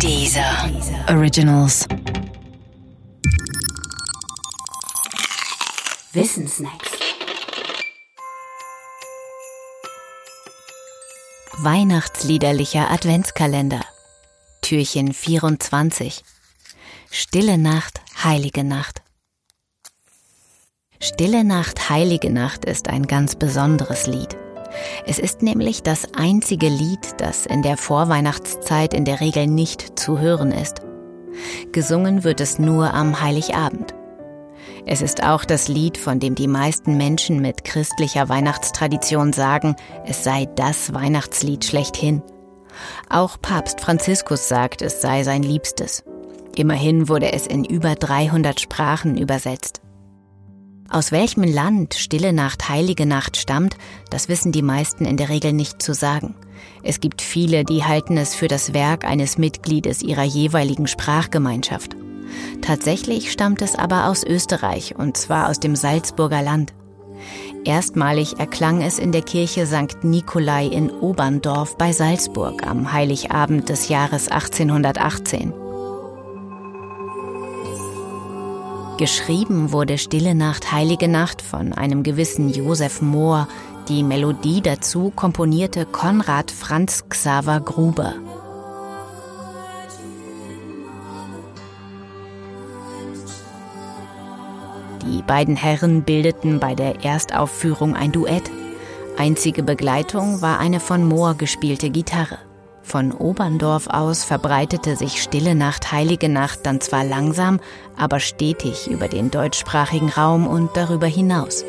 Dieser Originals. Wissensnacks. Weihnachtsliederlicher Adventskalender. Türchen 24. Stille Nacht, heilige Nacht. Stille Nacht, heilige Nacht ist ein ganz besonderes Lied. Es ist nämlich das einzige Lied, das in der Vorweihnachtszeit in der Regel nicht zu hören ist. Gesungen wird es nur am Heiligabend. Es ist auch das Lied, von dem die meisten Menschen mit christlicher Weihnachtstradition sagen, es sei das Weihnachtslied schlechthin. Auch Papst Franziskus sagt, es sei sein Liebstes. Immerhin wurde es in über 300 Sprachen übersetzt. Aus welchem Land Stille Nacht, Heilige Nacht stammt, das wissen die meisten in der Regel nicht zu sagen. Es gibt viele, die halten es für das Werk eines Mitgliedes ihrer jeweiligen Sprachgemeinschaft. Tatsächlich stammt es aber aus Österreich, und zwar aus dem Salzburger Land. Erstmalig erklang es in der Kirche St. Nikolai in Oberndorf bei Salzburg am Heiligabend des Jahres 1818. Geschrieben wurde Stille Nacht, Heilige Nacht von einem gewissen Josef Mohr. Die Melodie dazu komponierte Konrad Franz Xaver Gruber. Die beiden Herren bildeten bei der Erstaufführung ein Duett. Einzige Begleitung war eine von Mohr gespielte Gitarre. Von Oberndorf aus verbreitete sich Stille Nacht, Heilige Nacht dann zwar langsam, aber stetig über den deutschsprachigen Raum und darüber hinaus.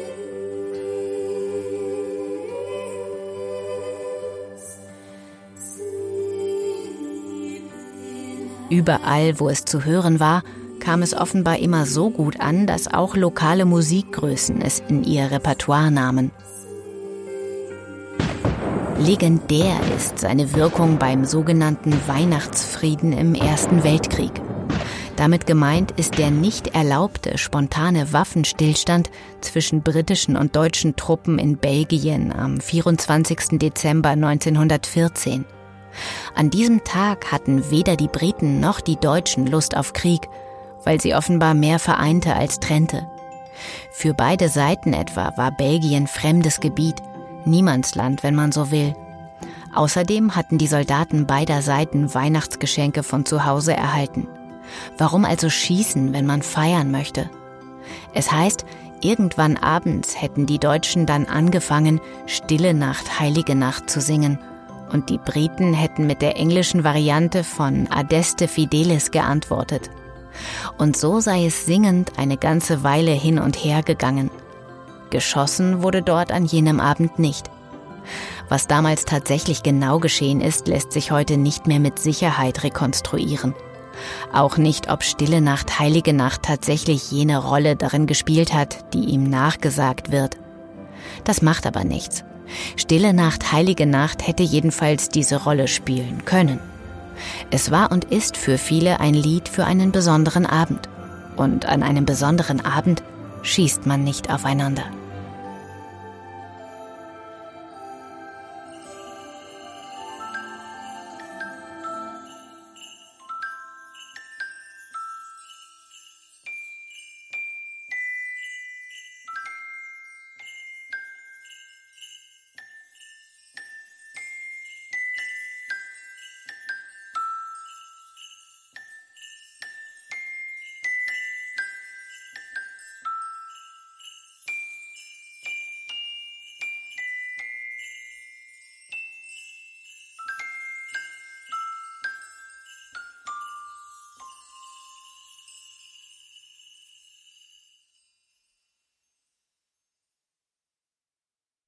Überall, wo es zu hören war, kam es offenbar immer so gut an, dass auch lokale Musikgrößen es in ihr Repertoire nahmen. Legendär ist seine Wirkung beim sogenannten Weihnachtsfrieden im Ersten Weltkrieg. Damit gemeint ist der nicht erlaubte spontane Waffenstillstand zwischen britischen und deutschen Truppen in Belgien am 24. Dezember 1914. An diesem Tag hatten weder die Briten noch die Deutschen Lust auf Krieg, weil sie offenbar mehr vereinte als trennte. Für beide Seiten etwa war Belgien fremdes Gebiet – Niemandsland, wenn man so will. Außerdem hatten die Soldaten beider Seiten Weihnachtsgeschenke von zu Hause erhalten. Warum also schießen, wenn man feiern möchte? Es heißt, irgendwann abends hätten die Deutschen dann angefangen, Stille Nacht, Heilige Nacht zu singen, und die Briten hätten mit der englischen Variante von Adeste Fidelis geantwortet. Und so sei es singend eine ganze Weile hin und her gegangen. Geschossen wurde dort an jenem Abend nicht. Was damals tatsächlich genau geschehen ist, lässt sich heute nicht mehr mit Sicherheit rekonstruieren. Auch nicht, ob Stille Nacht, Heilige Nacht tatsächlich jene Rolle darin gespielt hat, die ihm nachgesagt wird. Das macht aber nichts. Stille Nacht, Heilige Nacht hätte jedenfalls diese Rolle spielen können. Es war und ist für viele ein Lied für einen besonderen Abend. Und an einem besonderen Abend schießt man nicht aufeinander.